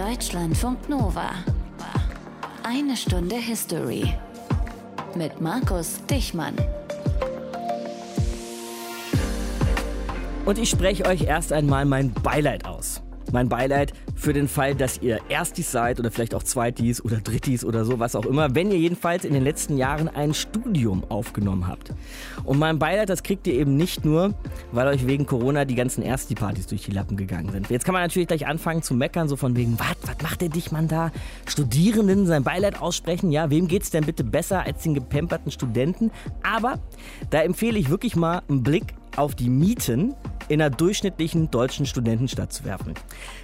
Deutschlandfunk Nova. Eine Stunde History. Mit Markus Dichmann. Und ich spreche euch erst einmal mein Beileid aus. Mein Beileid für den Fall, dass ihr Erstis seid oder vielleicht auch Zweitis oder Drittis oder so, was auch immer, wenn ihr jedenfalls in den letzten Jahren ein Studium aufgenommen habt. Und mein Beileid, das kriegt ihr eben nicht nur, weil euch wegen Corona die ganzen Ersti-Partys durch die Lappen gegangen sind. Jetzt kann man natürlich gleich anfangen zu meckern, so von wegen, was, was macht der Dichmann da? Studierenden sein Beileid aussprechen, ja, wem geht's denn bitte besser als den gepemperten Studenten? Aber da empfehle ich wirklich mal einen Blick auf die Mieten in einer durchschnittlichen deutschen Studentenstadt zu werfen.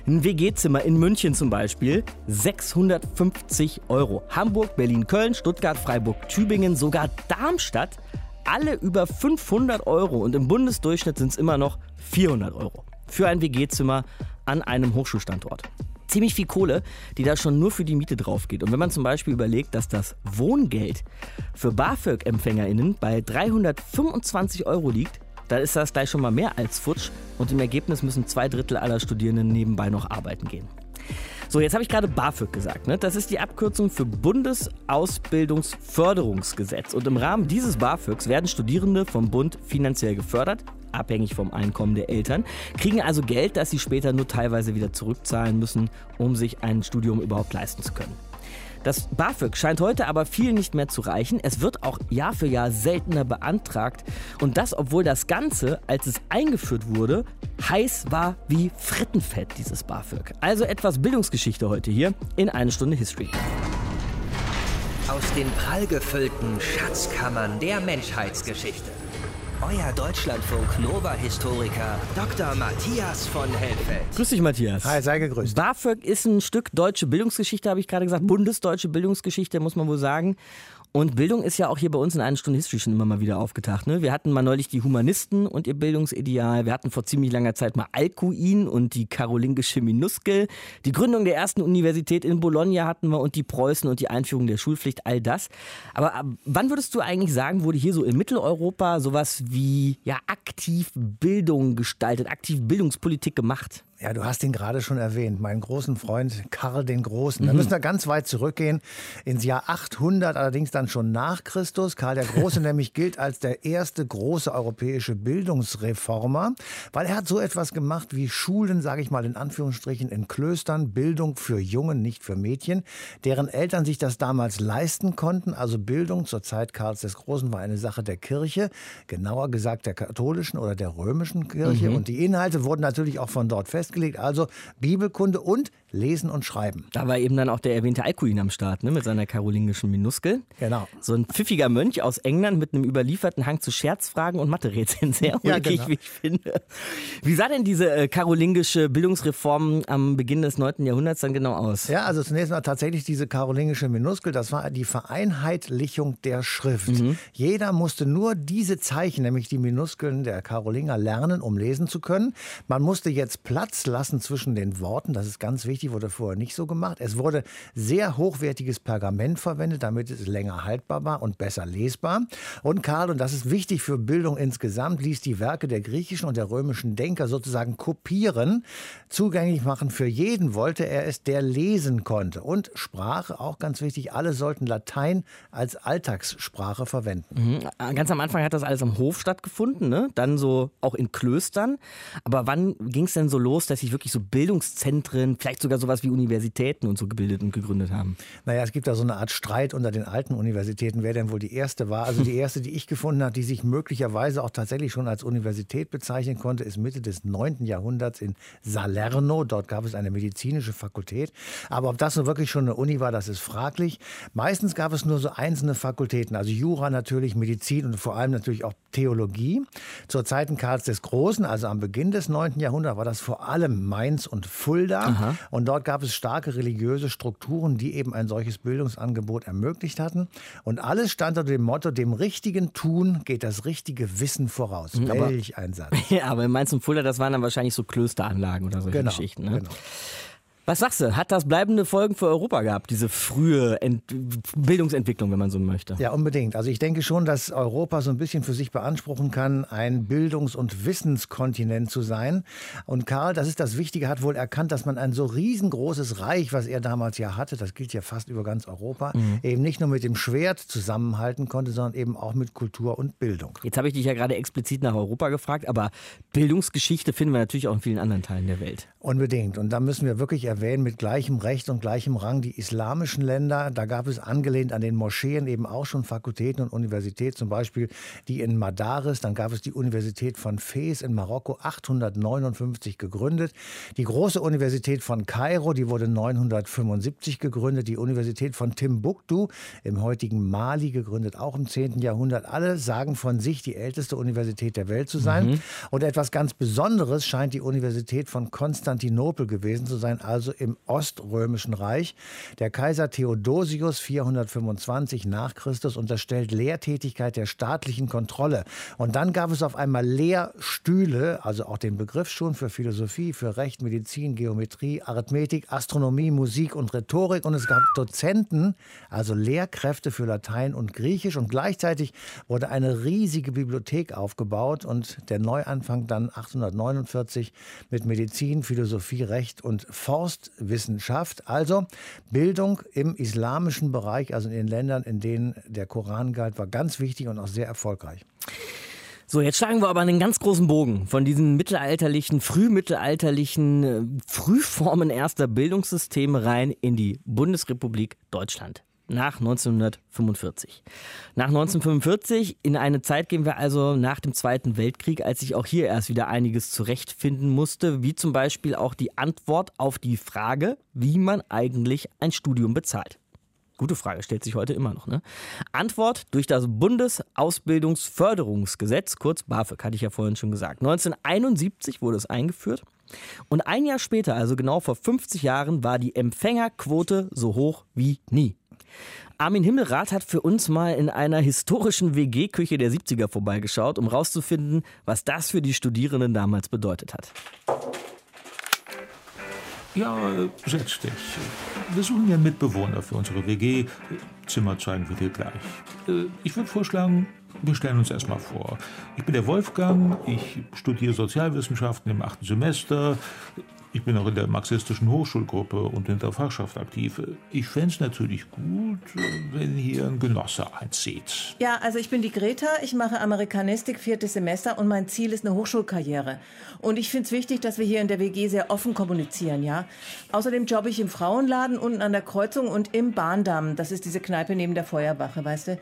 Ein WG-Zimmer in München zum Beispiel 650 Euro. Hamburg, Berlin, Köln, Stuttgart, Freiburg, Tübingen, sogar Darmstadt alle über 500 Euro und im Bundesdurchschnitt sind es immer noch 400 Euro für ein WG-Zimmer an einem Hochschulstandort. Ziemlich viel Kohle, die da schon nur für die Miete drauf geht. Und wenn man zum Beispiel überlegt, dass das Wohngeld für BAföG-EmpfängerInnen bei 325 Euro liegt, dann ist das gleich schon mal mehr als futsch und im Ergebnis müssen zwei Drittel aller Studierenden nebenbei noch arbeiten gehen. So, jetzt habe ich gerade BAföG gesagt. Ne? Das ist die Abkürzung für Bundesausbildungsförderungsgesetz. Und im Rahmen dieses BAföGs werden Studierende vom Bund finanziell gefördert, abhängig vom Einkommen der Eltern, kriegen also Geld, das sie später nur teilweise wieder zurückzahlen müssen, um sich ein Studium überhaupt leisten zu können. Das BAföG scheint heute aber vielen nicht mehr zu reichen. Es wird auch Jahr für Jahr seltener beantragt. Und das, obwohl das Ganze, als es eingeführt wurde, heiß war wie Frittenfett, dieses BAföG. Also etwas Bildungsgeschichte heute hier in eine Stunde History. Aus den prallgefüllten Schatzkammern der Menschheitsgeschichte. Euer Deutschlandfunk Nova-Historiker Dr. Matthias von Helfeld. Grüß dich, Matthias. Hi, sei gegrüßt. BAföG ist ein Stück deutsche Bildungsgeschichte, habe ich gerade gesagt. Bundesdeutsche Bildungsgeschichte, muss man wohl sagen. Und Bildung ist ja auch hier bei uns in einer Stunde History schon immer mal wieder aufgetaucht. Ne? Wir hatten mal neulich die Humanisten und ihr Bildungsideal. Wir hatten vor ziemlich langer Zeit mal Alcuin und die karolingische Minuskel. Die Gründung der ersten Universität in Bologna hatten wir und die Preußen und die Einführung der Schulpflicht, all das. Aber ab wann würdest du eigentlich sagen, wurde hier so in Mitteleuropa sowas wie ja, aktiv Bildung gestaltet, aktiv Bildungspolitik gemacht? Ja, du hast ihn gerade schon erwähnt, meinen großen Freund Karl den Großen. Da müssen wir ganz weit zurückgehen, ins Jahr 800, allerdings dann schon nach Christus. Karl der Große nämlich gilt als der erste große europäische Bildungsreformer, weil er hat so etwas gemacht wie Schulen, sage ich mal in Anführungsstrichen, in Klöstern, Bildung für Jungen, nicht für Mädchen, deren Eltern sich das damals leisten konnten. Also Bildung zur Zeit Karls des Großen war eine Sache der Kirche, genauer gesagt der katholischen oder der römischen Kirche. Mhm. Und die Inhalte wurden natürlich auch von dort festgelegt. Also Bibelkunde und Lesen und Schreiben. Da war eben dann auch der erwähnte Alcuin am Start, ne, mit seiner karolingischen Minuskel. Genau. So ein pfiffiger Mönch aus England mit einem überlieferten Hang zu Scherzfragen und Mathe-Rätseln. Sehr Ja, ulkig, genau. wie ich finde. Wie sah denn diese äh, karolingische Bildungsreform am Beginn des 9. Jahrhunderts dann genau aus? Ja, also zunächst mal tatsächlich diese karolingische Minuskel, das war die Vereinheitlichung der Schrift. Jeder musste nur diese Zeichen, nämlich die Minuskeln der Karolinger, lernen, um lesen zu können. Man musste jetzt Platz lassen zwischen den Worten, das ist ganz wichtig, wurde vorher nicht so gemacht. Es wurde sehr hochwertiges Pergament verwendet, damit es länger haltbar war und besser lesbar. Und Karl, und das ist wichtig für Bildung insgesamt, ließ die Werke der griechischen und der römischen Denker sozusagen kopieren, zugänglich machen für jeden, wollte er es, der lesen konnte. Und Sprache, auch ganz wichtig, alle sollten Latein als Alltagssprache verwenden. Mhm. Ganz am Anfang hat das alles am Hof stattgefunden, ne? dann so auch in Klöstern. Aber wann ging es denn so los, dass sich wirklich so Bildungszentren, vielleicht sogar sowas wie Universitäten und so gebildet und gegründet haben? Naja, es gibt da so eine Art Streit unter den alten Universitäten, wer denn wohl die erste war. Also die erste, die ich gefunden habe, die sich möglicherweise auch tatsächlich schon als Universität bezeichnen konnte, ist Mitte des 9. Jahrhunderts in Salerno. Dort gab es eine medizinische Fakultät. Aber ob das so wirklich schon eine Uni war, das ist fraglich. Meistens gab es nur so einzelne Fakultäten, also Jura natürlich, Medizin und vor allem natürlich auch Theologie. Zur Zeiten Karls des Großen, also am Beginn des 9. Jahrhunderts, war das vor allem Mainz und Fulda. Und dort gab es starke religiöse Strukturen, die eben ein solches Bildungsangebot ermöglicht hatten. Und alles stand unter dem Motto, dem richtigen Tun geht das richtige Wissen voraus. aber- Welch ein Satz. Ja, aber in Mainz und Fulda, das waren dann wahrscheinlich so Klösteranlagen oder solche Genau, Geschichten. Ne? genau. Was sagst du? Hat das bleibende Folgen für Europa gehabt, diese frühe Ent Bildungsentwicklung, wenn man so möchte? Ja, unbedingt. Also ich denke schon, dass Europa so ein bisschen für sich beanspruchen kann, ein Bildungs- und Wissenskontinent zu sein. Und Karl, das ist das Wichtige, hat wohl erkannt, dass man ein so riesengroßes Reich, was er damals ja hatte, das gilt ja fast über ganz Europa, mhm. eben nicht nur mit dem Schwert zusammenhalten konnte, sondern eben auch mit Kultur und Bildung. Jetzt habe ich dich ja gerade explizit nach Europa gefragt, aber Bildungsgeschichte finden wir natürlich auch in vielen anderen Teilen der Welt. Unbedingt. Und da müssen wir wirklich erwähnen, mit gleichem Recht und gleichem Rang die islamischen Länder. Da gab es angelehnt an den Moscheen eben auch schon Fakultäten und Universitäten, zum Beispiel die in Madaris. Dann gab es die Universität von Fez in Marokko, 859 gegründet. Die große Universität von Kairo, die wurde 975 gegründet. Die Universität von Timbuktu im heutigen Mali gegründet, auch im 10. Jahrhundert. Alle sagen von sich, die älteste Universität der Welt zu sein. Mhm. Und etwas ganz Besonderes scheint die Universität von Konstantinopel Konstantinopel gewesen zu sein, also im Oströmischen Reich. Der Kaiser Theodosius 425 nach Christus unterstellt Lehrtätigkeit der staatlichen Kontrolle. Und dann gab es auf einmal Lehrstühle, also auch den Begriff schon für Philosophie, für Recht, Medizin, Geometrie, Arithmetik, Astronomie, Musik und Rhetorik. Und es gab Dozenten, also Lehrkräfte für Latein und Griechisch. Und gleichzeitig wurde eine riesige Bibliothek aufgebaut und der Neuanfang dann 849 mit Medizin, Philosophie, Recht und Forstwissenschaft. Also Bildung im islamischen Bereich, also in den Ländern, in denen der Koran galt, war ganz wichtig und auch sehr erfolgreich. So, jetzt schlagen wir aber einen ganz großen Bogen von diesen mittelalterlichen, frühmittelalterlichen äh, Frühformen erster Bildungssysteme rein in die Bundesrepublik Deutschland nach 1945. Nach 1945, in eine Zeit gehen wir also nach dem Zweiten Weltkrieg, als sich auch hier erst wieder einiges zurechtfinden musste, wie zum Beispiel auch die Antwort auf die Frage, wie man eigentlich ein Studium bezahlt. Gute Frage, stellt sich heute immer noch. Ne? Antwort durch das Bundesausbildungsförderungsgesetz, kurz BAföG, hatte ich ja vorhin schon gesagt. 1971 wurde es eingeführt. Und ein Jahr später, also genau vor 50 Jahren, war die Empfängerquote so hoch wie nie. Armin Himmelrath hat für uns mal in einer historischen WG-Küche der 70er vorbeigeschaut, um herauszufinden, was das für die Studierenden damals bedeutet hat. Ja, setz dich. Wir suchen ja einen Mitbewohner für unsere WG. Zimmer zeigen wir dir gleich. Äh, ich würde vorschlagen, wir stellen uns erstmal vor. Ich bin der Wolfgang, ich studiere Sozialwissenschaften im achten Semester. Ich bin auch in der marxistischen Hochschulgruppe und in der Fachschaft aktiv. Ich fände es natürlich gut, wenn hier ein Genosse einzieht. Ja, also ich bin die Greta, ich mache Amerikanistik viertes Semester und mein Ziel ist eine Hochschulkarriere. Und ich finde es wichtig, dass wir hier in der WG sehr offen kommunizieren, ja. Außerdem jobbe ich im Frauenladen unten an der Kreuzung und im Bahndamm. Das ist diese Kneipe neben der Feuerwache, weißt du?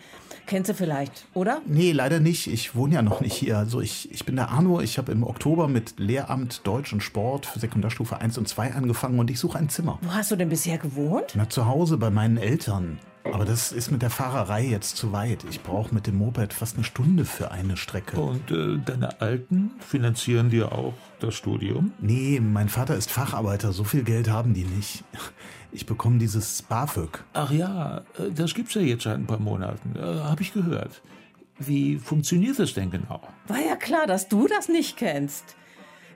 Kennst du vielleicht, oder? Nee, leider nicht. Ich wohne ja noch nicht hier. Also ich, ich bin der Arno. Ich habe im Oktober mit Lehramt Deutsch und Sport für Sekundarstufe Stufe 1 und 2 angefangen und ich suche ein Zimmer. Wo hast du denn bisher gewohnt? Na, zu Hause bei meinen Eltern. Aber das ist mit der Fahrerei jetzt zu weit. Ich brauche mit dem Moped fast eine Stunde für eine Strecke. Und äh, deine Alten finanzieren dir auch das Studium? Nee, mein Vater ist Facharbeiter. So viel Geld haben die nicht. Ich bekomme dieses BAföG. Ach ja, äh, das gibt's ja jetzt seit ein paar Monaten. Äh, Habe ich gehört. Wie funktioniert das denn genau? War ja klar, dass du das nicht kennst.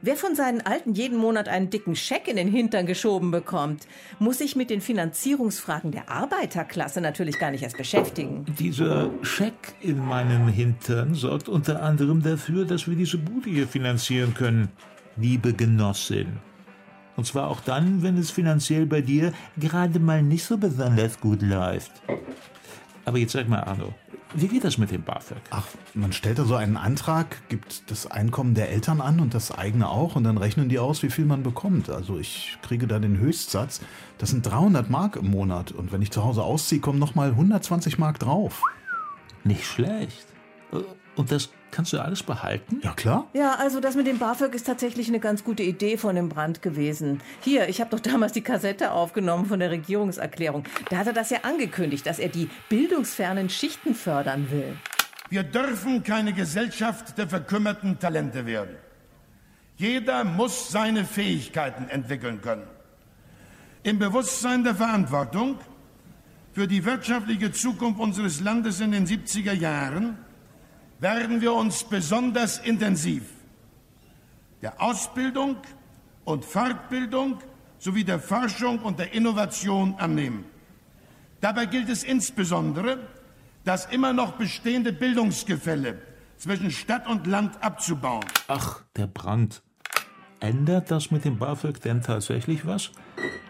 Wer von seinen Alten jeden Monat einen dicken Scheck in den Hintern geschoben bekommt, muss sich mit den Finanzierungsfragen der Arbeiterklasse natürlich gar nicht erst beschäftigen. Dieser Scheck in meinem Hintern sorgt unter anderem dafür, dass wir diese Bude hier finanzieren können, liebe Genossin. Und zwar auch dann, wenn es finanziell bei dir gerade mal nicht so besonders gut läuft. Aber jetzt sag mal, Arno, wie geht das mit dem BAföG? Ach, man stellt da so einen Antrag, gibt das Einkommen der Eltern an und das eigene auch und dann rechnen die aus, wie viel man bekommt. Also ich kriege da den Höchstsatz. Das sind 300 Mark im Monat und wenn ich zu Hause ausziehe, kommen nochmal 120 Mark drauf. Nicht schlecht. Und das kannst du alles behalten? Ja, klar. Ja, also das mit dem BAföG ist tatsächlich eine ganz gute Idee von dem Brand gewesen. Hier, ich habe doch damals die Kassette aufgenommen von der Regierungserklärung. Da hat er das ja angekündigt, dass er die bildungsfernen Schichten fördern will. Wir dürfen keine Gesellschaft der verkümmerten Talente werden. Jeder muss seine Fähigkeiten entwickeln können. Im Bewusstsein der Verantwortung für die wirtschaftliche Zukunft unseres Landes in den 70er Jahren werden wir uns besonders intensiv der Ausbildung und Fortbildung sowie der Forschung und der Innovation annehmen. Dabei gilt es insbesondere, das immer noch bestehende Bildungsgefälle zwischen Stadt und Land abzubauen. Ach, der Brand. Ändert das mit dem BAföG denn tatsächlich was?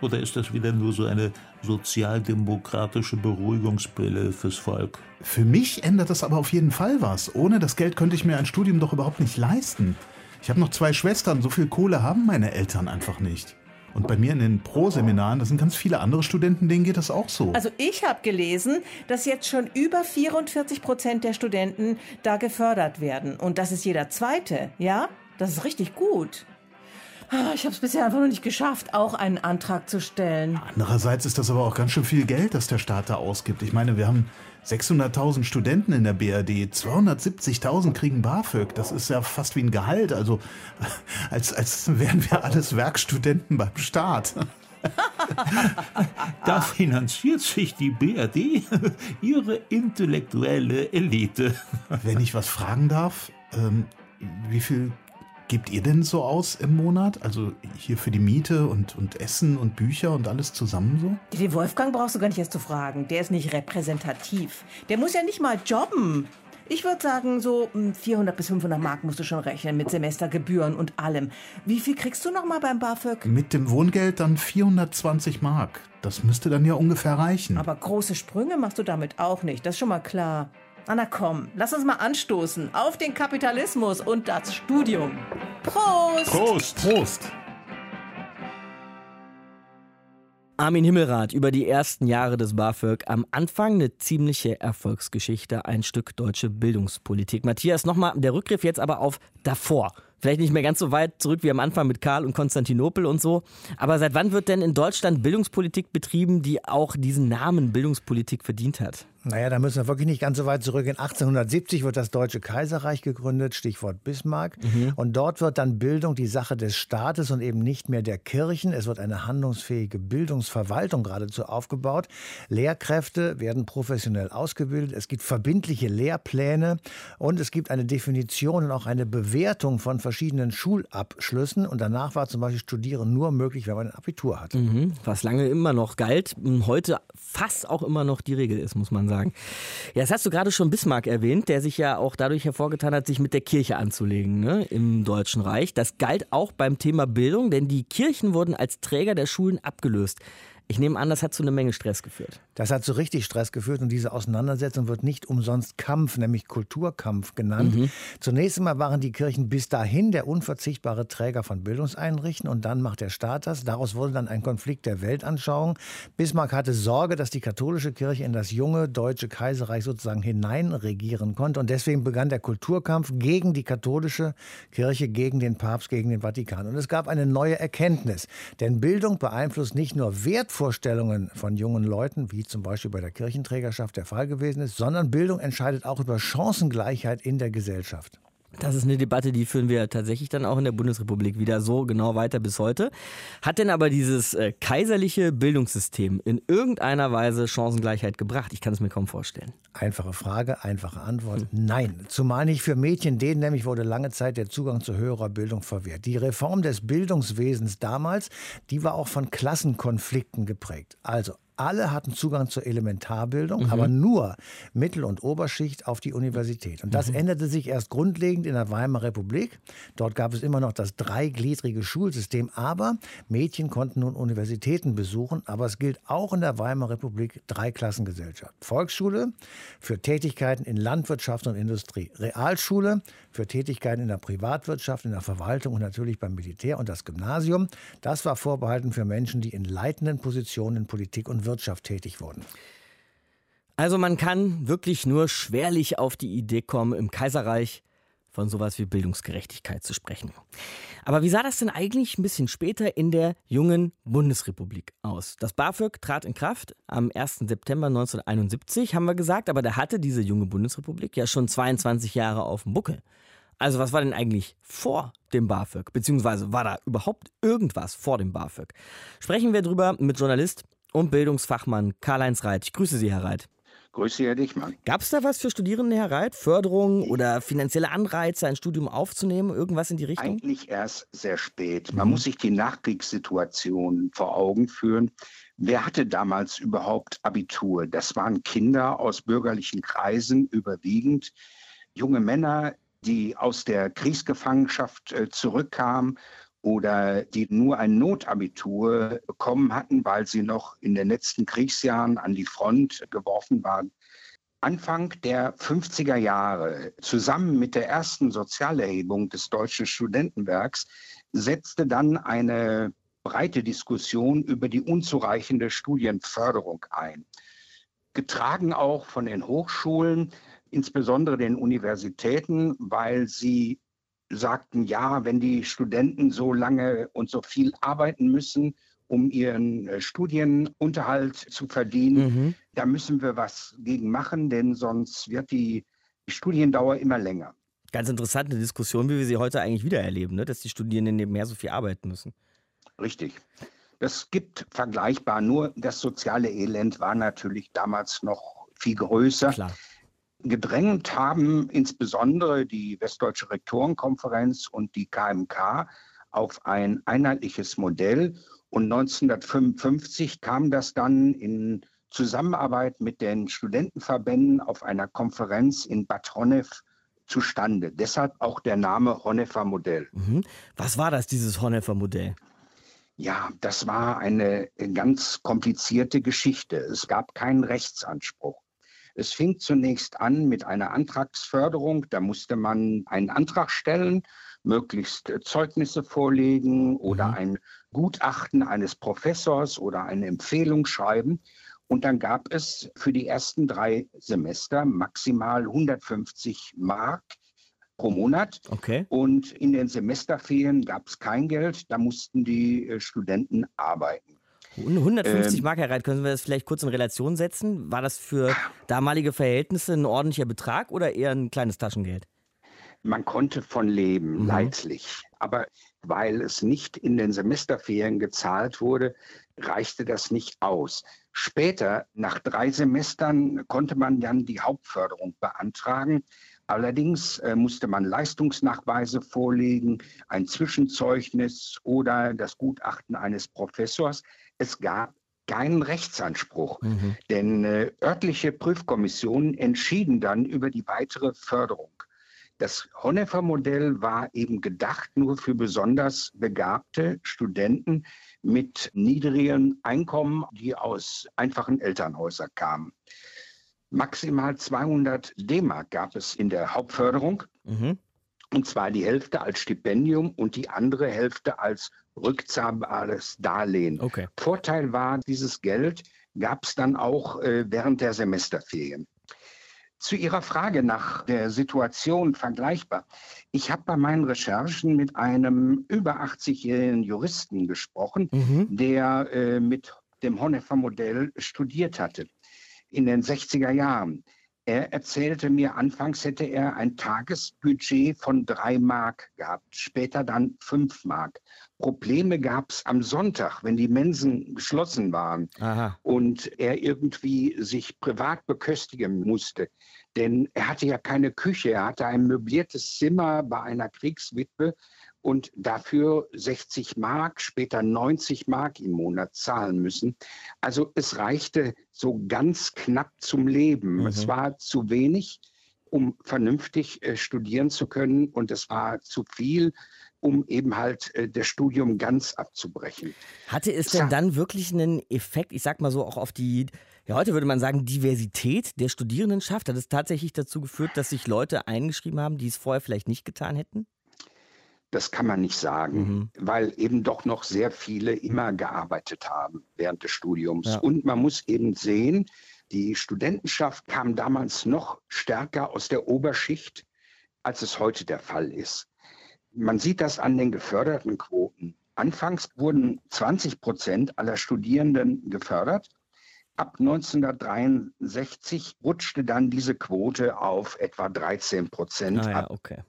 Oder ist das wieder nur so eine sozialdemokratische Beruhigungspille fürs Volk? Für mich ändert das aber auf jeden Fall was. Ohne das Geld könnte ich mir ein Studium doch überhaupt nicht leisten. Ich habe noch zwei Schwestern, so viel Kohle haben meine Eltern einfach nicht. Und bei mir in den Pro-Seminaren, da sind ganz viele andere Studenten, denen geht das auch so. Also ich habe gelesen, dass jetzt schon über 44 Prozent der Studenten da gefördert werden. Und das ist jeder zweite, ja? Das ist richtig gut. Ah, Ich habe es bisher einfach noch nicht geschafft, auch einen Antrag zu stellen. Andererseits ist das aber auch ganz schön viel Geld, das der Staat da ausgibt. Ich meine, wir haben 600.000 Studenten in der BRD, 270.000 kriegen BAföG. Das ist ja fast wie ein Gehalt, also als, als wären wir alles Werkstudenten beim Staat. Da finanziert sich die BRD ihre intellektuelle Elite. Wenn ich was fragen darf, ähm, wie viel gebt ihr denn so aus im Monat? Also hier für die Miete und, und Essen und Bücher und alles zusammen so? Den Wolfgang brauchst du gar nicht erst zu fragen. Der ist nicht repräsentativ. Der muss ja nicht mal jobben. Ich würde sagen, so hm, 400 bis 500 Mark musst du schon rechnen mit Semestergebühren und allem. Wie viel kriegst du noch mal beim BAföG? Mit dem Wohngeld dann 420 Mark. Das müsste dann ja ungefähr reichen. Aber große Sprünge machst du damit auch nicht. Das ist schon mal klar. Na, na komm, lass uns mal anstoßen auf den Kapitalismus und das Studium. Prost! Prost! Prost! Armin Himmelrath über die ersten Jahre des BAföG. Am Anfang eine ziemliche Erfolgsgeschichte, ein Stück deutsche Bildungspolitik. Matthias, nochmal der Rückgriff jetzt aber auf davor. Vielleicht nicht mehr ganz so weit zurück wie am Anfang mit Karl und Konstantinopel und so. Aber seit wann wird denn in Deutschland Bildungspolitik betrieben, die auch diesen Namen Bildungspolitik verdient hat? Naja, da müssen wir wirklich nicht ganz so weit zurück. In 1870 wird das Deutsche Kaiserreich gegründet, Stichwort Bismarck. Und dort wird dann Bildung die Sache des Staates und eben nicht mehr der Kirchen. Es wird eine handlungsfähige Bildungsverwaltung geradezu aufgebaut. Lehrkräfte werden professionell ausgebildet. Es gibt verbindliche Lehrpläne und es gibt eine Definition und auch eine Bewertung von verschiedenen Schulabschlüssen. Und danach war zum Beispiel Studieren nur möglich, wenn man ein Abitur hatte. Mhm, was lange immer noch galt, heute fast auch immer noch die Regel ist, muss man sagen. Ja, das hast du gerade schon Bismarck erwähnt, der sich ja auch dadurch hervorgetan hat, sich mit der Kirche anzulegen ne, im Deutschen Reich. Das galt auch beim Thema Bildung, denn die Kirchen wurden als Träger der Schulen abgelöst. Ich nehme an, das hat zu einer Menge Stress geführt. Das hat zu richtig Stress geführt und diese Auseinandersetzung wird nicht umsonst Kampf, nämlich Kulturkampf genannt. Mhm. Zunächst einmal waren die Kirchen bis dahin der unverzichtbare Träger von Bildungseinrichten und dann macht der Staat das. Daraus wurde dann ein Konflikt der Weltanschauung. Bismarck hatte Sorge, dass die katholische Kirche in das junge deutsche Kaiserreich sozusagen hineinregieren konnte und deswegen begann der Kulturkampf gegen die katholische Kirche, gegen den Papst, gegen den Vatikan. Und es gab eine neue Erkenntnis, denn Bildung beeinflusst nicht nur Wertvorstellungen von jungen Leuten, wie zum Beispiel bei der Kirchenträgerschaft der Fall gewesen ist, sondern Bildung entscheidet auch über Chancengleichheit in der Gesellschaft. Das ist eine Debatte, die führen wir tatsächlich dann auch in der Bundesrepublik wieder so genau weiter bis heute. Hat denn aber dieses äh, kaiserliche Bildungssystem in irgendeiner Weise Chancengleichheit gebracht? Ich kann es mir kaum vorstellen. Einfache Frage, einfache Antwort. Nein. Zumal nicht für Mädchen, denen nämlich wurde lange Zeit der Zugang zu höherer Bildung verwehrt. Die Reform des Bildungswesens damals, die war auch von Klassenkonflikten geprägt. Also alle hatten Zugang zur Elementarbildung, aber nur Mittel- und Oberschicht auf die Universität. Und das änderte sich erst grundlegend in der Weimarer Republik. Dort gab es immer noch das dreigliedrige Schulsystem, aber Mädchen konnten nun Universitäten besuchen. Aber es gilt auch in der Weimarer Republik Dreiklassengesellschaft. Volksschule für Tätigkeiten in Landwirtschaft und Industrie. Realschule für Tätigkeiten in der Privatwirtschaft, in der Verwaltung und natürlich beim Militär. Und das Gymnasium, das war vorbehalten für Menschen, die in leitenden Positionen in Politik und Wirtschaft tätig wurden. Also man kann wirklich nur schwerlich auf die Idee kommen, im Kaiserreich von sowas wie Bildungsgerechtigkeit zu sprechen. Aber wie sah das denn eigentlich ein bisschen später in der jungen Bundesrepublik aus? Das BAföG trat in Kraft am 1. September 1971, haben wir gesagt, aber da hatte diese junge Bundesrepublik ja schon 22 Jahre auf dem Buckel. Also was war denn eigentlich vor dem BAföG? Beziehungsweise war da überhaupt irgendwas vor dem BAföG? Sprechen wir drüber mit Journalist und Bildungsfachmann Karl-Heinz Reit. Ich grüße Sie, Herr Reit. Grüße, Herr Dichmann. Gab es da was für Studierende, Herr Reit? Förderung oder finanzielle Anreize, ein Studium aufzunehmen? Irgendwas in die Richtung? Eigentlich erst sehr spät. Man mhm. muss sich die Nachkriegssituation vor Augen führen. Wer hatte damals überhaupt Abitur? Das waren Kinder aus bürgerlichen Kreisen überwiegend, junge Männer, die aus der Kriegsgefangenschaft äh, zurückkamen oder die nur ein Notabitur bekommen hatten, weil sie noch in den letzten Kriegsjahren an die Front geworfen waren. Anfang der 50er Jahre, zusammen mit der ersten Sozialerhebung des Deutschen Studentenwerks, setzte dann eine breite Diskussion über die unzureichende Studienförderung ein. Getragen auch von den Hochschulen, insbesondere den Universitäten, weil sie sagten, ja, wenn die Studenten so lange und so viel arbeiten müssen, um ihren äh, Studienunterhalt zu verdienen, mhm. da müssen wir was gegen machen, denn sonst wird die Studiendauer immer länger. Ganz interessante Diskussion, wie wir sie heute eigentlich wieder erleben, ne? dass die Studierenden nebenher so viel arbeiten müssen. Richtig. Das gibt vergleichbar, nur das soziale Elend war natürlich damals noch viel größer. Klar. Gedrängt haben insbesondere die Westdeutsche Rektorenkonferenz und die KMK auf ein einheitliches Modell. Und 1955 kam das dann in Zusammenarbeit mit den Studentenverbänden auf einer Konferenz in Bad Honnef zustande. Deshalb auch der Name Honnefer Modell. Mhm. Was war das, dieses Honnefer Modell? Ja, das war eine ganz komplizierte Geschichte. Es gab keinen Rechtsanspruch. Es fing zunächst an mit einer Antragsförderung. Da musste man einen Antrag stellen, möglichst äh, Zeugnisse vorlegen oder mhm. ein Gutachten eines Professors oder eine Empfehlung schreiben. Und dann gab es für die ersten drei Semester maximal 150 Mark pro Monat. Okay. Und in den Semesterferien gab es kein Geld, da mussten die äh, Studenten arbeiten. 150 ähm, Mark, Herr Reit, können wir das vielleicht kurz in Relation setzen? War das für damalige Verhältnisse ein ordentlicher Betrag oder eher ein kleines Taschengeld? Man konnte von leben, mhm. leidlich. Aber weil es nicht in den Semesterferien gezahlt wurde, reichte das nicht aus. Später, nach drei Semestern, konnte man dann die Hauptförderung beantragen. Allerdings äh, musste man Leistungsnachweise vorlegen, ein Zwischenzeugnis oder das Gutachten eines Professors es gab keinen Rechtsanspruch, mhm. denn äh, örtliche Prüfkommissionen entschieden dann über die weitere Förderung. Das Honnefer-Modell war eben gedacht nur für besonders begabte Studenten mit niedrigen Einkommen, die aus einfachen Elternhäusern kamen. Maximal 200 D-Mark gab es in der Hauptförderung. Mhm. Und zwar die Hälfte als Stipendium und die andere Hälfte als rückzahlbares Darlehen. Okay. Vorteil war, dieses Geld gab es dann auch äh, während der Semesterferien. Zu Ihrer Frage nach der Situation vergleichbar. Ich habe bei meinen Recherchen mit einem über 80-jährigen Juristen gesprochen, mhm. der äh, mit dem Honefer-Modell studiert hatte in den 60er Jahren. Er erzählte mir, anfangs hätte er ein Tagesbudget von drei Mark gehabt, später dann fünf Mark. Probleme gab es am Sonntag, wenn die Mensen geschlossen waren Aha. und er irgendwie sich privat beköstigen musste. Denn er hatte ja keine Küche, er hatte ein möbliertes Zimmer bei einer Kriegswitwe und dafür 60 Mark, später 90 Mark im Monat zahlen müssen. Also es reichte so ganz knapp zum Leben. Mhm. Es war zu wenig, um vernünftig äh, studieren zu können und es war zu viel, um eben halt äh, das Studium ganz abzubrechen. Hatte es denn dann wirklich einen Effekt, ich sag mal so, auch auf die, ja heute würde man sagen, Diversität der Studierendenschaft? Hat es tatsächlich dazu geführt, dass sich Leute eingeschrieben haben, die es vorher vielleicht nicht getan hätten? Das kann man nicht sagen, mhm. weil eben doch noch sehr viele immer gearbeitet haben während des Studiums. Ja. Und man muss eben sehen, die Studentenschaft kam damals noch stärker aus der Oberschicht, als es heute der Fall ist. Man sieht das an den geförderten Quoten. Anfangs wurden 20 Prozent aller Studierenden gefördert. Ab 1963 rutschte dann diese Quote auf etwa 13 Prozent ah, ja, okay.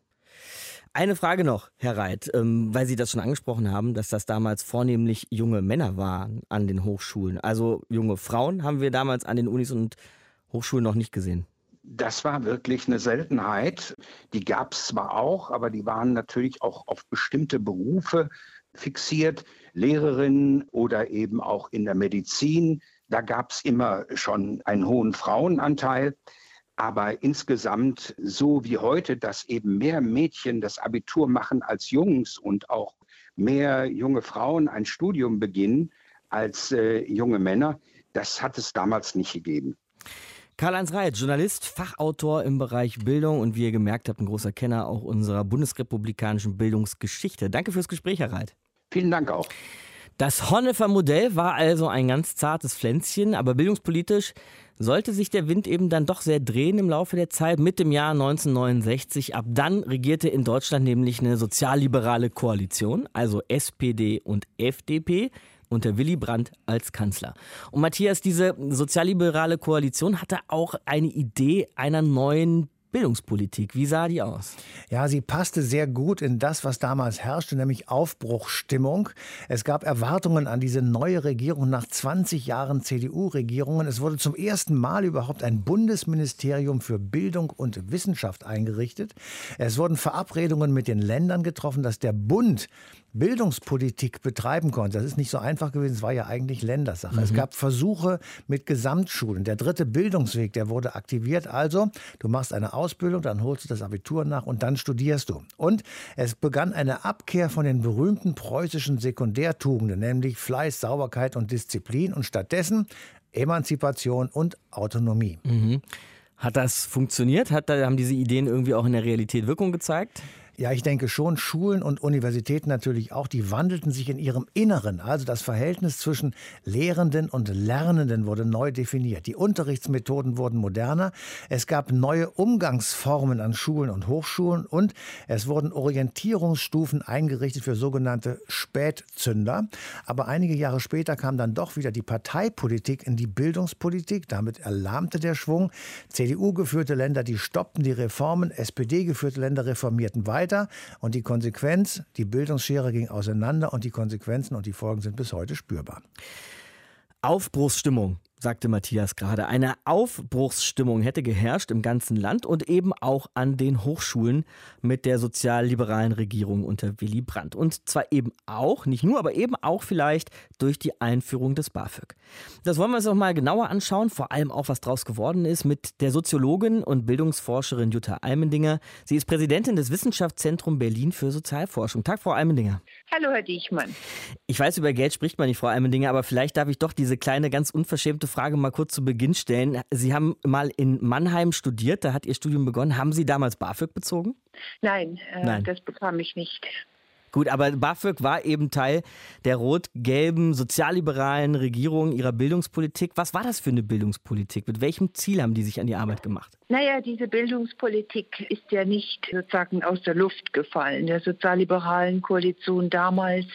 Eine Frage noch, Herr Reit, ähm, weil Sie das schon angesprochen haben, dass das damals vornehmlich junge Männer waren an den Hochschulen. Also junge Frauen haben wir damals an den Unis und Hochschulen noch nicht gesehen. Das war wirklich eine Seltenheit. Die gab es zwar auch, aber die waren natürlich auch auf bestimmte Berufe fixiert, Lehrerinnen oder eben auch in der Medizin. Da gab es immer schon einen hohen Frauenanteil. Aber insgesamt, so wie heute, dass eben mehr Mädchen das Abitur machen als Jungs und auch mehr junge Frauen ein Studium beginnen als äh, junge Männer, das hat es damals nicht gegeben. Karl-Heinz Reit, Journalist, Fachautor im Bereich Bildung und wie ihr gemerkt habt, ein großer Kenner auch unserer bundesrepublikanischen Bildungsgeschichte. Danke fürs Gespräch, Herr Reit. Vielen Dank auch. Das Honnefer Modell war also ein ganz zartes Pflänzchen, aber bildungspolitisch sollte sich der Wind eben dann doch sehr drehen im Laufe der Zeit mit dem Jahr 1969. Ab dann regierte in Deutschland nämlich eine sozialliberale Koalition, also SPD und FDP unter Willy Brandt als Kanzler. Und Matthias, diese sozialliberale Koalition hatte auch eine Idee einer neuen Bildungspolitik. Wie sah die aus? Ja, sie passte sehr gut in das, was damals herrschte, nämlich Aufbruchsstimmung. Es gab Erwartungen an diese neue Regierung nach 20 Jahren CDU-Regierungen. Es wurde zum ersten Mal überhaupt ein Bundesministerium für Bildung und Wissenschaft eingerichtet. Es wurden Verabredungen mit den Ländern getroffen, dass der Bund Bildungspolitik betreiben konnte. Das ist nicht so einfach gewesen, es war ja eigentlich Ländersache. Mhm. Es gab Versuche mit Gesamtschulen. Der dritte Bildungsweg, der wurde aktiviert. Also, du machst eine Ausbildung, dann holst du das Abitur nach und dann studierst du. Und es begann eine Abkehr von den berühmten preußischen Sekundärtugenden, nämlich Fleiß, Sauberkeit und Disziplin und stattdessen Emanzipation und Autonomie. Mhm. Hat das funktioniert? Hat, haben diese Ideen irgendwie auch in der Realität Wirkung gezeigt? Ja, ich denke schon, Schulen und Universitäten natürlich auch, die wandelten sich in ihrem Inneren. Also das Verhältnis zwischen Lehrenden und Lernenden wurde neu definiert. Die Unterrichtsmethoden wurden moderner. Es gab neue Umgangsformen an Schulen und Hochschulen und es wurden Orientierungsstufen eingerichtet für sogenannte Spätzünder. Aber einige Jahre später kam dann doch wieder die Parteipolitik in die Bildungspolitik. Damit erlahmte der Schwung. CDU-geführte Länder, die stoppten die Reformen. SPD-geführte Länder reformierten weiter weiter und die Konsequenz, die Bildungsschere ging auseinander und die Konsequenzen und die Folgen sind bis heute spürbar. Aufbruchsstimmung sagte Matthias gerade. Eine Aufbruchsstimmung hätte geherrscht im ganzen Land und eben auch an den Hochschulen mit der sozialliberalen Regierung unter Willy Brandt. Und zwar eben auch, nicht nur, aber eben auch vielleicht durch die Einführung des BAföG. Das wollen wir uns auch mal genauer anschauen, vor allem auch, was daraus geworden ist mit der Soziologin und Bildungsforscherin Jutta Almendinger. Sie ist Präsidentin des Wissenschaftszentrums Berlin für Sozialforschung. Tag, Frau Almendinger. Hallo, Herr Diechmann. Ich weiß, über Geld spricht man nicht, Frau Almendinger, aber vielleicht darf ich doch diese kleine, ganz unverschämte Frage mal kurz zu Beginn stellen. Sie haben mal in Mannheim studiert, da hat Ihr Studium begonnen. Haben Sie damals BAföG bezogen? Nein, äh, Nein. das bekam ich nicht. Gut, aber BAföG war eben Teil der rot-gelben sozialliberalen Regierung ihrer Bildungspolitik. Was war das für eine Bildungspolitik? Mit welchem Ziel haben die sich an die Arbeit gemacht? Naja, diese Bildungspolitik ist ja nicht sozusagen aus der Luft gefallen. Der sozialliberalen Koalition damals,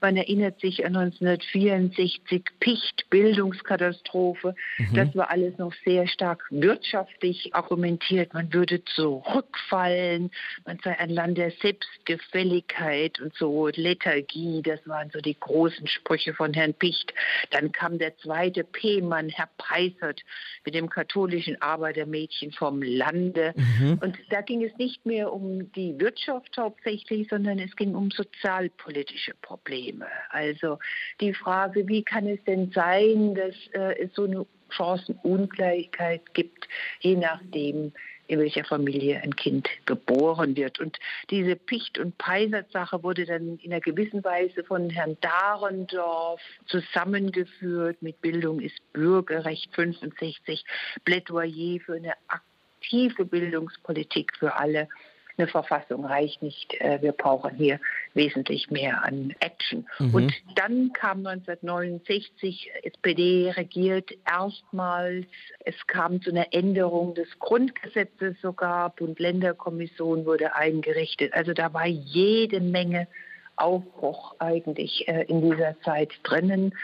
man erinnert sich an 1964, Picht, Bildungskatastrophe. Mhm. Das war alles noch sehr stark wirtschaftlich argumentiert. Man würde zurückfallen, man sei ein Land der Selbstgefälligkeit und so Lethargie. Das waren so die großen Sprüche von Herrn Picht. Dann kam der zweite P-Mann, Herr Peisert, mit dem katholischen Arbeitermädchen vom Lande. Mhm. Und da ging es nicht mehr um die Wirtschaft hauptsächlich, sondern es ging um sozialpolitische Probleme. Also die Frage, wie kann es denn sein, dass äh, es so eine Chancenungleichheit gibt, je nachdem, in welcher Familie ein Kind geboren wird. Und diese Picht- und Peisert-Sache wurde dann in einer gewissen Weise von Herrn Dahrendorf zusammengeführt mit Bildung ist Bürgerrecht 65, Plädoyer für eine aktive Bildungspolitik für alle. Eine Verfassung reicht nicht. Äh, wir brauchen hier wesentlich mehr an Action. Mhm. Und dann kam 1969, SPD regiert erstmals. Es kam zu einer Änderung des Grundgesetzes sogar. Bund-Länder-Kommission wurde eingerichtet. Also da war jede Menge Aufbruch eigentlich äh, in dieser Zeit drinnen.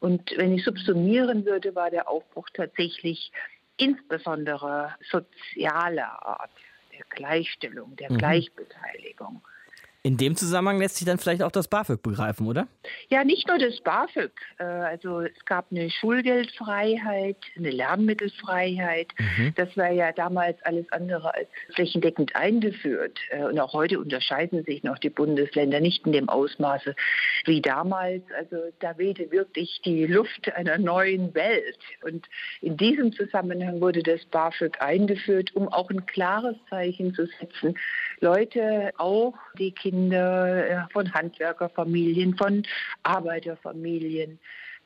Und wenn ich subsumieren würde, war der Aufbruch tatsächlich insbesondere sozialer Art, Gleichstellung, der mhm. Gleichbeteiligung. In dem Zusammenhang lässt sich dann vielleicht auch das BAföG begreifen, oder? Ja, nicht nur das BAföG. Äh, also es gab eine Schulgeldfreiheit, eine Lernmittelfreiheit. Mhm. Das war ja damals alles andere als flächendeckend eingeführt. Äh, und auch heute unterscheiden sich noch die Bundesländer nicht in dem Ausmaße wie damals. Also da wehte wirklich die Luft einer neuen Welt. Und in diesem Zusammenhang wurde das BAföG eingeführt, um auch ein klares Zeichen zu setzen. Leute, auch die Kinder, Kinder von Handwerkerfamilien, von Arbeiterfamilien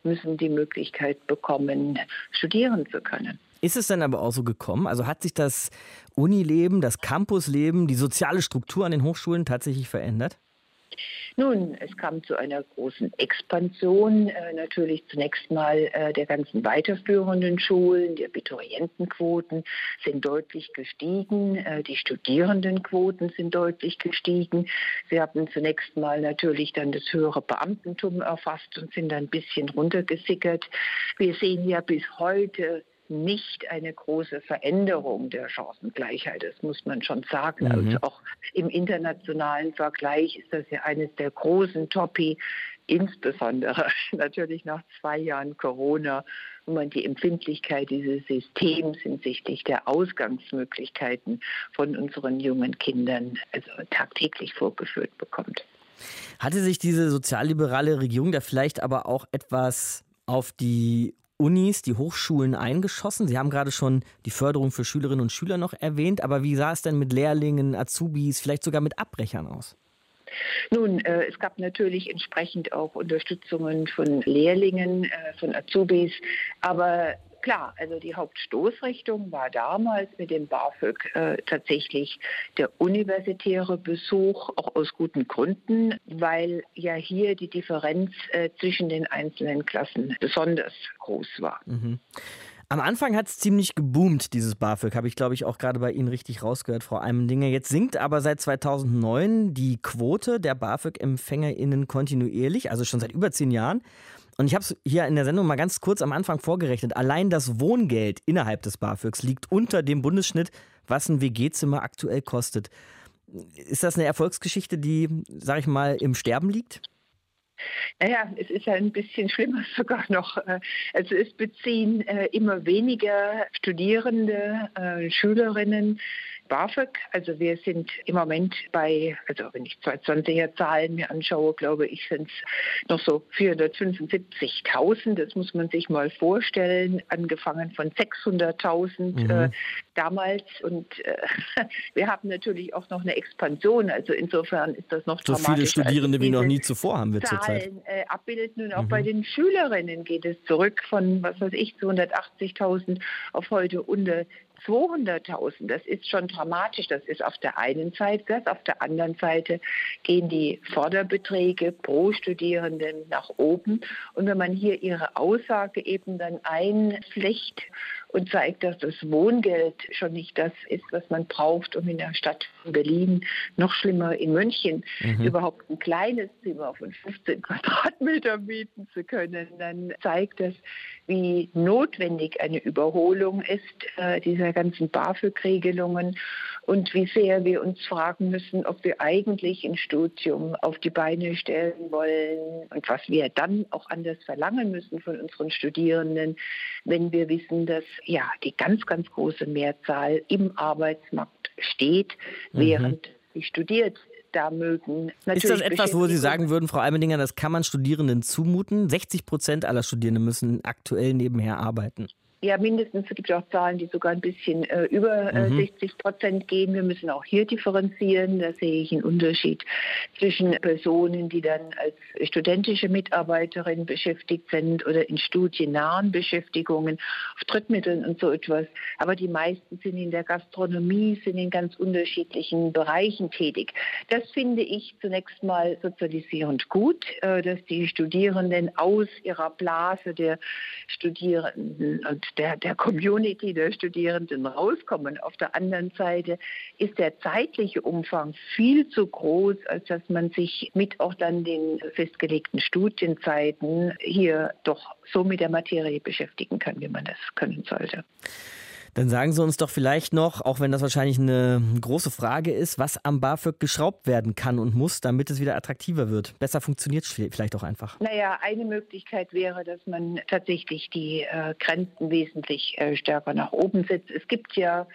müssen die Möglichkeit bekommen, studieren zu können. Ist es dann aber auch so gekommen? Also hat sich das Unileben, das Campusleben, die soziale Struktur an den Hochschulen tatsächlich verändert? Nun, es kam zu einer großen Expansion, äh, natürlich zunächst mal äh, der ganzen weiterführenden Schulen. Die Abiturientenquoten sind deutlich gestiegen, äh, die Studierendenquoten sind deutlich gestiegen. Sie haben zunächst mal natürlich dann das höhere Beamtentum erfasst und sind dann ein bisschen runtergesickert. Wir sehen ja bis heute nicht eine große Veränderung der Chancengleichheit. Das muss man schon sagen. Mhm. Also auch im internationalen Vergleich ist das ja eines der großen Topi, insbesondere natürlich nach zwei Jahren Corona, wo man die Empfindlichkeit dieses Systems hinsichtlich der Ausgangsmöglichkeiten von unseren jungen Kindern also tagtäglich vorgeführt bekommt. Hatte sich diese sozialliberale Regierung da vielleicht aber auch etwas auf die Unis, die Hochschulen eingeschossen. Sie haben gerade schon die Förderung für Schülerinnen und Schüler noch erwähnt, aber wie sah es denn mit Lehrlingen, Azubis, vielleicht sogar mit Abbrechern aus? Nun, äh, es gab natürlich entsprechend auch Unterstützungen von Lehrlingen, äh, von Azubis, aber klar, also die Hauptstoßrichtung war damals mit dem BAföG äh, tatsächlich der universitäre Besuch, auch aus guten Gründen, weil ja hier die Differenz äh, zwischen den einzelnen Klassen besonders groß war. Mhm. Am Anfang hat es ziemlich geboomt, dieses BAföG, habe ich glaube ich auch gerade bei Ihnen richtig rausgehört, Frau Eimendinger. Jetzt sinkt aber seit 2009 die Quote der BAföG-EmpfängerInnen kontinuierlich, also schon seit über zehn Jahren. Und ich habe es hier in der Sendung mal ganz kurz am Anfang vorgerechnet. Allein das Wohngeld innerhalb des BAföGs liegt unter dem Bundesschnitt, was ein WG-Zimmer aktuell kostet. Ist das eine Erfolgsgeschichte, die, sag ich mal, im Sterben liegt? Naja, es ist ja ein bisschen schlimmer sogar noch. Äh, also es beziehen äh, immer weniger Studierende, äh, Schülerinnen BAföG. Also wir sind im Moment bei, also wenn ich 2020er Zahlen mir anschaue, glaube ich, sind es noch so 475.000. Das muss man sich mal vorstellen, angefangen von 600.000 mhm. äh, damals. Und äh, wir haben natürlich auch noch eine Expansion. Also insofern ist das noch so viele Studierende wie noch nie zuvor haben wir zurzeit. Äh, abbilden und auch mhm. bei den Schülerinnen geht es zurück von, was weiß ich, 280.000 auf heute unter 200.000, das ist schon dramatisch. Das ist auf der einen Seite das. Auf der anderen Seite gehen die Förderbeträge pro Studierenden nach oben. Und wenn man hier ihre Aussage eben dann einflecht und zeigt, dass das Wohngeld schon nicht das ist, was man braucht, um in der Stadt von Berlin, noch schlimmer in München, mhm. überhaupt ein kleines Zimmer von 15 Quadratmeter mieten zu können, dann zeigt das, wie notwendig eine Überholung ist äh, dieser ganzen BAföG-Regelungen und wie sehr wir uns fragen müssen, ob wir eigentlich ein Studium auf die Beine stellen wollen und was wir dann auch anders verlangen müssen von unseren Studierenden, wenn wir wissen, dass ja die ganz, ganz große Mehrzahl im Arbeitsmarkt steht, mhm. während sie studiert da mögen. Natürlich ist das etwas, wo Sie sagen würden, Frau Almendinger, das kann man Studierenden zumuten? 60 Prozent aller Studierenden müssen aktuell nebenher arbeiten. Ja, mindestens. Es gibt auch Zahlen, die sogar ein bisschen äh, über äh, mhm. 60 Prozent gehen. Wir müssen auch hier differenzieren. Da sehe ich einen Unterschied zwischen Personen, die dann als studentische Mitarbeiterin beschäftigt sind oder in studiennahen Beschäftigungen auf Drittmitteln und so etwas. Aber die meisten sind in der Gastronomie, sind in ganz unterschiedlichen Bereichen tätig. Das finde ich zunächst mal sozialisierend gut, äh, dass die Studierenden aus ihrer Blase der Studierenden und der, der Community der Studierenden rauskommen. Auf der anderen Seite ist der zeitliche Umfang viel zu groß, als dass man sich mit auch dann den festgelegten Studienzeiten hier doch so mit der Materie beschäftigen kann, wie man das können sollte. Dann sagen Sie uns doch vielleicht noch, auch wenn das wahrscheinlich eine große Frage ist, was am BAföG geschraubt werden kann und muss, damit es wieder attraktiver wird. Besser funktioniert es vielleicht auch einfach. Naja, eine Möglichkeit wäre, dass man tatsächlich die äh, Grenzen wesentlich äh, stärker nach oben setzt. Es gibt ja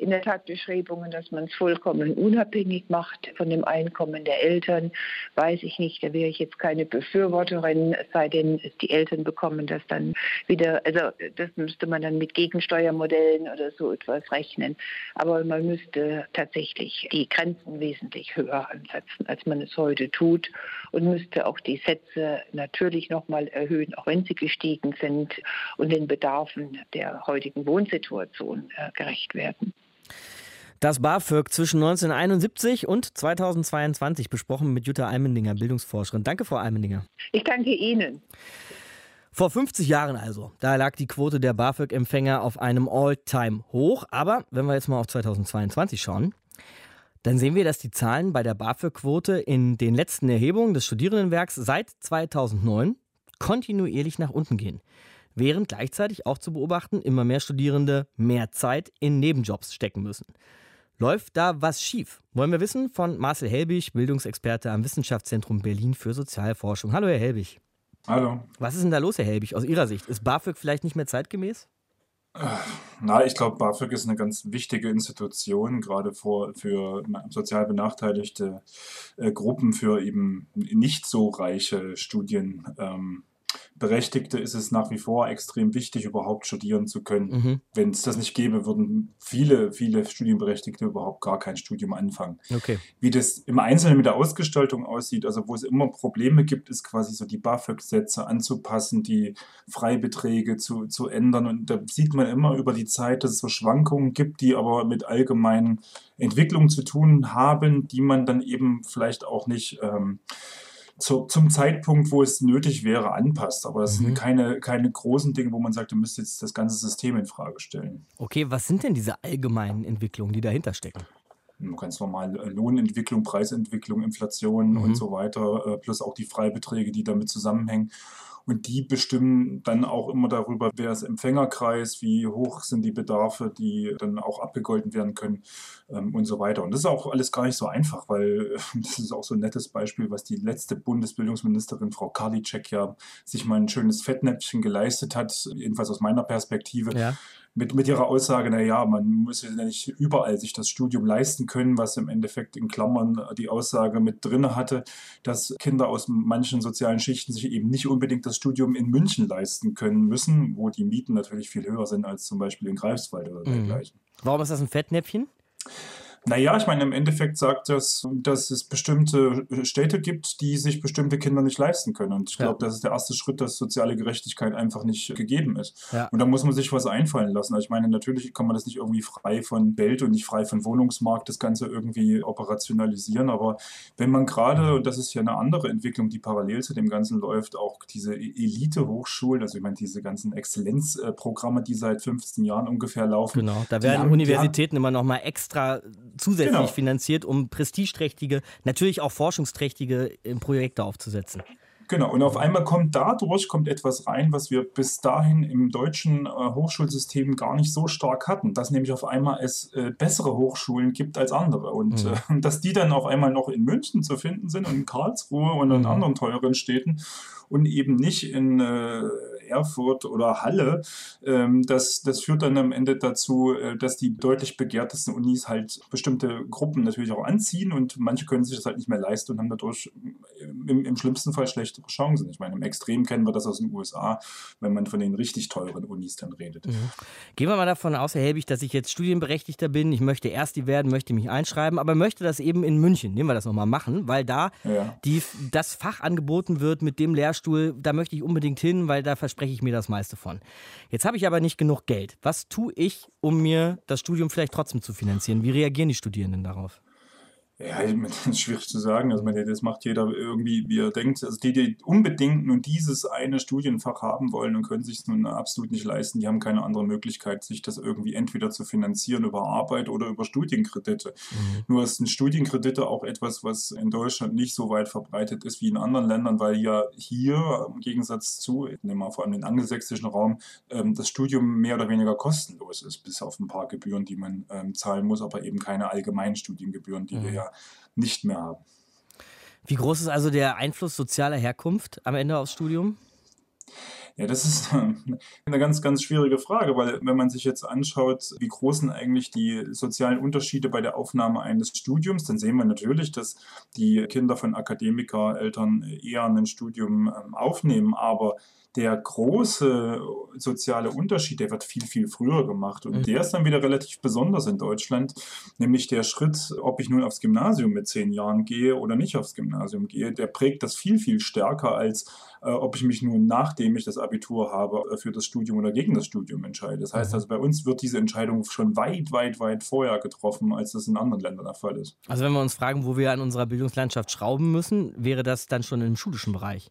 in der Tat Bestrebungen, dass man es vollkommen unabhängig macht von dem Einkommen der Eltern. Weiß ich nicht, da wäre ich jetzt keine Befürworterin, es sei denn, die Eltern bekommen das dann wieder, also das müsste man dann mit Gegensteuermodellen oder so etwas rechnen. Aber man müsste tatsächlich die Grenzen wesentlich höher ansetzen, als man es heute tut und müsste auch die Sätze natürlich nochmal erhöhen, auch wenn sie gestiegen sind und den Bedarfen der heutigen Wohnsituation äh, gerecht werden. Das BAföG zwischen 1971 und 2022 besprochen mit Jutta Almendinger, Bildungsforscherin. Danke, Frau Almendinger. Ich danke Ihnen. Vor 50 Jahren also, da lag die Quote der BAföG-Empfänger auf einem All-Time-Hoch. Aber wenn wir jetzt mal auf 2022 schauen, dann sehen wir, dass die Zahlen bei der BAföG-Quote in den letzten Erhebungen des Studierendenwerks seit 2009 kontinuierlich nach unten gehen. Während gleichzeitig auch zu beobachten, immer mehr Studierende mehr Zeit in Nebenjobs stecken müssen. Läuft da was schief? Wollen wir wissen von Marcel Helbig, Bildungsexperte am Wissenschaftszentrum Berlin für Sozialforschung. Hallo, Herr Helbig. Hallo. Was ist denn da los, Herr Helbig, aus Ihrer Sicht? Ist BAföG vielleicht nicht mehr zeitgemäß? Na, ich glaube, BAföG ist eine ganz wichtige Institution, gerade vor, für sozial benachteiligte äh, Gruppen, für eben nicht so reiche Studien. Ähm, Berechtigte ist es nach wie vor extrem wichtig, überhaupt studieren zu können. Mhm. Wenn es das nicht gäbe, würden viele, viele Studienberechtigte überhaupt gar kein Studium anfangen. Okay. Wie das im Einzelnen mit der Ausgestaltung aussieht, also wo es immer Probleme gibt, ist quasi so die BAföG-Sätze anzupassen, die Freibeträge zu, zu ändern. Und da sieht man immer über die Zeit, dass es so Schwankungen gibt, die aber mit allgemeinen Entwicklungen zu tun haben, die man dann eben vielleicht auch nicht ähm, zu, zum Zeitpunkt, wo es nötig wäre, anpasst. Aber es mhm. sind keine, keine großen Dinge, wo man sagt, du müsst jetzt das ganze System in Frage stellen. Okay, was sind denn diese allgemeinen Entwicklungen, die dahinter stecken? Ganz normal äh, Lohnentwicklung, Preisentwicklung, Inflation mhm. und so weiter, äh, plus auch die Freibeträge, die damit zusammenhängen. Und die bestimmen dann auch immer darüber, wer ist Empfängerkreis, wie hoch sind die Bedarfe, die dann auch abgegolten werden können ähm, und so weiter. Und das ist auch alles gar nicht so einfach, weil das ist auch so ein nettes Beispiel, was die letzte Bundesbildungsministerin Frau Karliczek ja sich mal ein schönes Fettnäpfchen geleistet hat, jedenfalls aus meiner Perspektive. Ja mit, mit ihrer Aussage, naja, man muss ja nicht überall sich das Studium leisten können, was im Endeffekt in Klammern die Aussage mit drin hatte, dass Kinder aus manchen sozialen Schichten sich eben nicht unbedingt das Studium in München leisten können müssen, wo die Mieten natürlich viel höher sind als zum Beispiel in Greifswald oder mhm. dergleichen. Warum ist das ein Fettnäpfchen? Naja, ich meine, im Endeffekt sagt das, dass es bestimmte Städte gibt, die sich bestimmte Kinder nicht leisten können. Und ich glaube, ja. das ist der erste Schritt, dass soziale Gerechtigkeit einfach nicht gegeben ist. Ja. Und da muss man sich was einfallen lassen. Also ich meine, natürlich kann man das nicht irgendwie frei von Geld und nicht frei von Wohnungsmarkt das Ganze irgendwie operationalisieren. Aber wenn man gerade, und das ist ja eine andere Entwicklung, die parallel zu dem Ganzen läuft, auch diese e-, Elite-Hochschulen, also ich meine, diese ganzen Exzellenzprogramme, die seit 15 Jahren ungefähr laufen. Genau, da werden haben, Universitäten immer noch mal extra zusätzlich genau. finanziert, um prestigeträchtige, natürlich auch forschungsträchtige äh, Projekte aufzusetzen. Genau, und auf einmal kommt dadurch kommt etwas rein, was wir bis dahin im deutschen äh, Hochschulsystem gar nicht so stark hatten, dass nämlich auf einmal es äh, bessere Hochschulen gibt als andere und mhm. äh, dass die dann auf einmal noch in München zu finden sind und in Karlsruhe und in mhm. anderen teuren Städten und eben nicht in äh, Erfurt oder Halle. Ähm, das, das führt dann am Ende dazu, äh, dass die deutlich begehrtesten Unis halt bestimmte Gruppen natürlich auch anziehen und manche können sich das halt nicht mehr leisten und haben dadurch im, im schlimmsten Fall schlechtere Chancen. Ich meine, im Extrem kennen wir das aus den USA, wenn man von den richtig teuren Unis dann redet. Mhm. Gehen wir mal davon aus, Herr Helbig, dass ich jetzt Studienberechtigter bin. Ich möchte erst die werden, möchte mich einschreiben, aber möchte das eben in München, nehmen wir das nochmal machen, weil da ja. die, das Fach angeboten wird mit dem Lehrstuhl, da möchte ich unbedingt hin, weil da verspreche verspreche ich mir das meiste von. Jetzt habe ich aber nicht genug Geld. Was tue ich, um mir das Studium vielleicht trotzdem zu finanzieren? Wie reagieren die Studierenden darauf? Ja, das ist schwierig zu sagen. Also, das macht jeder irgendwie, wie er denkt. Also, die, die unbedingt nur dieses eine Studienfach haben wollen und können sich es nun absolut nicht leisten, die haben keine andere Möglichkeit, sich das irgendwie entweder zu finanzieren über Arbeit oder über Studienkredite. Mhm. Nur sind Studienkredite auch etwas, was in Deutschland nicht so weit verbreitet ist wie in anderen Ländern, weil ja hier im Gegensatz zu, nehmen wir vor allem den angelsächsischen Raum, ähm, das Studium mehr oder weniger kostenlos ist, bis auf ein paar Gebühren, die man ähm, zahlen muss, aber eben keine allgemeinen Studiengebühren, die mhm. wir ja nicht mehr haben. Wie groß ist also der Einfluss sozialer Herkunft am Ende aufs Studium? Ja, das ist eine ganz, ganz schwierige Frage, weil wenn man sich jetzt anschaut, wie groß sind eigentlich die sozialen Unterschiede bei der Aufnahme eines Studiums, dann sehen wir natürlich, dass die Kinder von Akademikereltern eher ein Studium ähm, aufnehmen. Aber der große soziale Unterschied, der wird viel, viel früher gemacht. Und mhm. der ist dann wieder relativ besonders in Deutschland, nämlich der Schritt, ob ich nun aufs Gymnasium mit zehn Jahren gehe oder nicht aufs Gymnasium gehe, der prägt das viel, viel stärker, als äh, ob ich mich nun, nachdem ich das Abitur habe, äh, für das Studium oder gegen das Studium entscheide. Das heißt mhm. also, bei uns wird diese Entscheidung schon weit, weit, weit vorher getroffen, als das in anderen Ländern der Fall ist. Also wenn wir uns fragen, wo wir an unserer Bildungslandschaft schrauben müssen, wäre das dann schon im schulischen Bereich?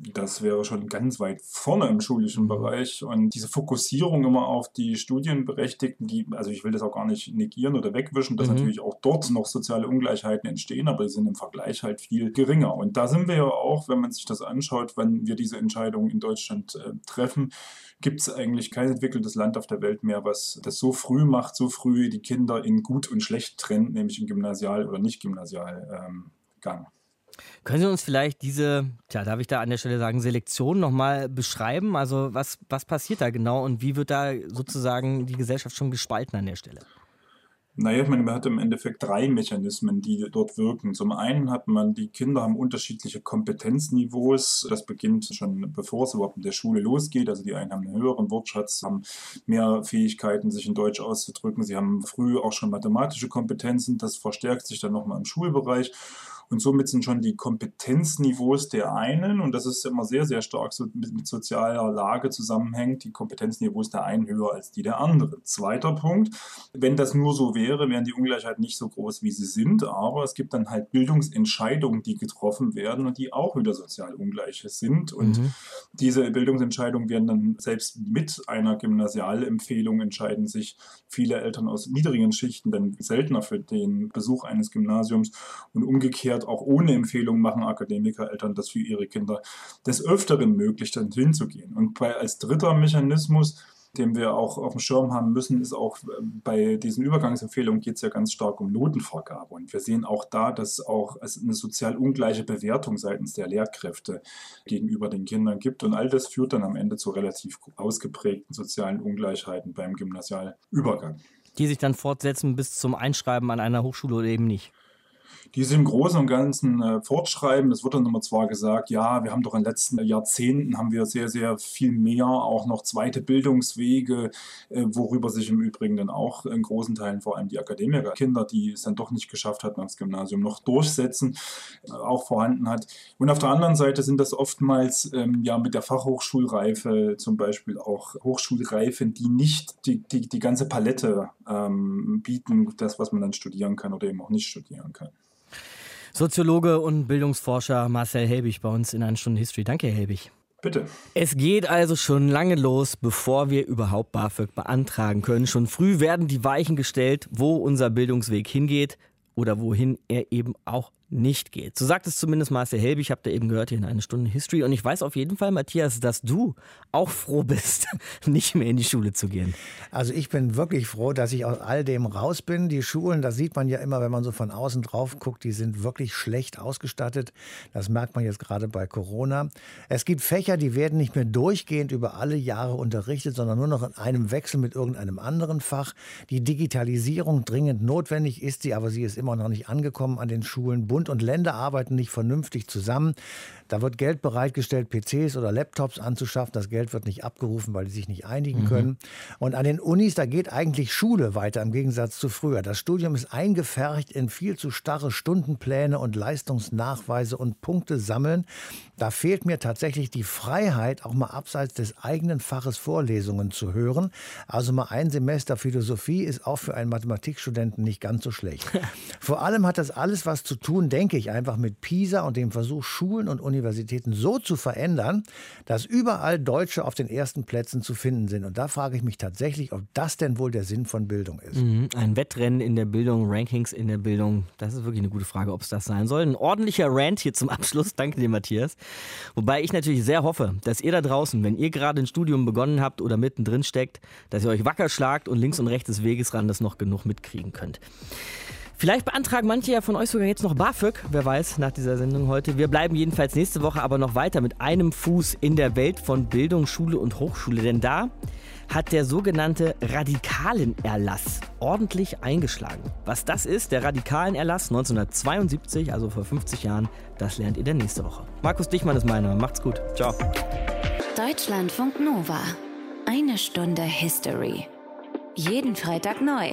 Das wäre schon ganz weit vorne im schulischen Bereich. Und diese Fokussierung immer auf die Studienberechtigten, die, also ich will das auch gar nicht negieren oder wegwischen, dass mhm. natürlich auch dort noch soziale Ungleichheiten entstehen, aber die sind im Vergleich halt viel geringer. Und da sind wir ja auch, wenn man sich das anschaut, wenn wir diese Entscheidung in Deutschland äh, treffen, gibt es eigentlich kein entwickeltes Land auf der Welt mehr, was das so früh macht, so früh die Kinder in gut und schlecht trennt, nämlich in Gymnasial- oder Nicht-Gymnasialgang. Ähm, können Sie uns vielleicht diese, tja, darf ich da an der Stelle sagen, Selektion nochmal beschreiben? Also was, was passiert da genau und wie wird da sozusagen die Gesellschaft schon gespalten an der Stelle? Naja, man hat im Endeffekt drei Mechanismen, die dort wirken. Zum einen hat man, die Kinder haben unterschiedliche Kompetenzniveaus. Das beginnt schon bevor es überhaupt in der Schule losgeht. Also die einen haben einen höheren Wortschatz, haben mehr Fähigkeiten, sich in Deutsch auszudrücken. Sie haben früh auch schon mathematische Kompetenzen. Das verstärkt sich dann nochmal im Schulbereich. Und somit sind schon die Kompetenzniveaus der einen, und das ist immer sehr, sehr stark so mit, mit sozialer Lage zusammenhängt, die Kompetenzniveaus der einen höher als die der anderen. Zweiter Punkt, wenn das nur so wäre, wären die Ungleichheiten nicht so groß, wie sie sind, aber es gibt dann halt Bildungsentscheidungen, die getroffen werden und die auch wieder sozial ungleich sind. Und mhm. diese Bildungsentscheidungen werden dann selbst mit einer Gymnasialempfehlung entscheiden sich viele Eltern aus niedrigen Schichten dann seltener für den Besuch eines Gymnasiums und umgekehrt umgekehrt auch ohne Empfehlung machen Akademikereltern das für ihre Kinder des Öfteren möglich, dann hinzugehen. Und bei, als dritter Mechanismus, den wir auch auf dem Schirm haben müssen, ist auch äh, bei diesen Übergangsempfehlungen geht es ja ganz stark um Notenvergabe. Und wir sehen auch da, dass auch es eine sozial ungleiche Bewertung seitens der Lehrkräfte gegenüber den Kindern gibt. Und all das führt dann am Ende zu relativ ausgeprägten sozialen Ungleichheiten beim Gymnasialübergang. Die sich dann fortsetzen bis zum Einschreiben an einer Hochschule oder eben nicht die sie im Großen und Ganzen äh, fortschreiben. Es wird dann immer zwar gesagt, ja, wir haben doch in den letzten Jahrzehnten haben wir sehr, sehr viel mehr auch noch zweite Bildungswege, äh, worüber sich im Übrigen dann auch in großen Teilen vor allem die Akademikerkinder, die es dann doch nicht geschafft hatten, aufs Gymnasium noch durchsetzen, äh, auch vorhanden hat. Und auf der anderen Seite sind das oftmals ähm, ja mit der Fachhochschulreife zum Beispiel auch Hochschulreifen, die nicht die, die, die ganze Palette ähm, bieten, das, was man dann studieren kann oder eben auch nicht studieren kann. Soziologe und Bildungsforscher Marcel Helbig bei uns in einer Stunde History. Danke, Herr Helbig. Bitte. Es geht also schon lange los, bevor wir überhaupt BAföG beantragen können. Schon früh werden die Weichen gestellt, wo unser Bildungsweg hingeht oder wohin er eben auch nicht geht. So sagt es zumindest Marcel Helbig, ich habe da eben gehört hier in einer Stunde History. Und ich weiß auf jeden Fall, Matthias, dass du auch froh bist, nicht mehr in die Schule zu gehen. Also ich bin wirklich froh, dass ich aus all dem raus bin. Die Schulen, das sieht man ja immer, wenn man so von außen drauf guckt, die sind wirklich schlecht ausgestattet. Das merkt man jetzt gerade bei Corona. Es gibt Fächer, die werden nicht mehr durchgehend über alle Jahre unterrichtet, sondern nur noch in einem Wechsel mit irgendeinem anderen Fach. Die Digitalisierung dringend notwendig ist sie, aber sie ist immer noch nicht angekommen an den Schulen. Bund und Länder arbeiten nicht vernünftig zusammen. Da wird Geld bereitgestellt, PCs oder Laptops anzuschaffen. Das Geld wird nicht abgerufen, weil die sich nicht einigen mhm. können. Und an den Unis, da geht eigentlich Schule weiter im Gegensatz zu früher. Das Studium ist eingefercht in viel zu starre Stundenpläne und Leistungsnachweise und Punkte sammeln. Da fehlt mir tatsächlich die Freiheit, auch mal abseits des eigenen Faches Vorlesungen zu hören. Also mal ein Semester Philosophie ist auch für einen Mathematikstudenten nicht ganz so schlecht. Vor allem hat das alles was zu tun, denke ich, einfach mit PISA und dem Versuch, Schulen und Universitäten so zu verändern, dass überall Deutsche auf den ersten Plätzen zu finden sind. Und da frage ich mich tatsächlich, ob das denn wohl der Sinn von Bildung ist. Mhm, ein Wettrennen in der Bildung, Rankings in der Bildung, das ist wirklich eine gute Frage, ob es das sein soll. Ein ordentlicher Rant hier zum Abschluss. Danke dir, Matthias. Wobei ich natürlich sehr hoffe, dass ihr da draußen, wenn ihr gerade ein Studium begonnen habt oder mittendrin steckt, dass ihr euch wacker schlagt und links und rechts des Wegesrandes noch genug mitkriegen könnt. Vielleicht beantragen manche ja von euch sogar jetzt noch BAföG, wer weiß, nach dieser Sendung heute. Wir bleiben jedenfalls nächste Woche aber noch weiter mit einem Fuß in der Welt von Bildung, Schule und Hochschule. Denn da hat der sogenannte Radikalenerlass ordentlich eingeschlagen. Was das ist, der Radikalenerlass 1972, also vor 50 Jahren, das lernt ihr dann nächste Woche. Markus Dichmann ist meiner. Macht's gut. Ciao. Deutschlandfunk Nova. Eine Stunde History. Jeden Freitag neu.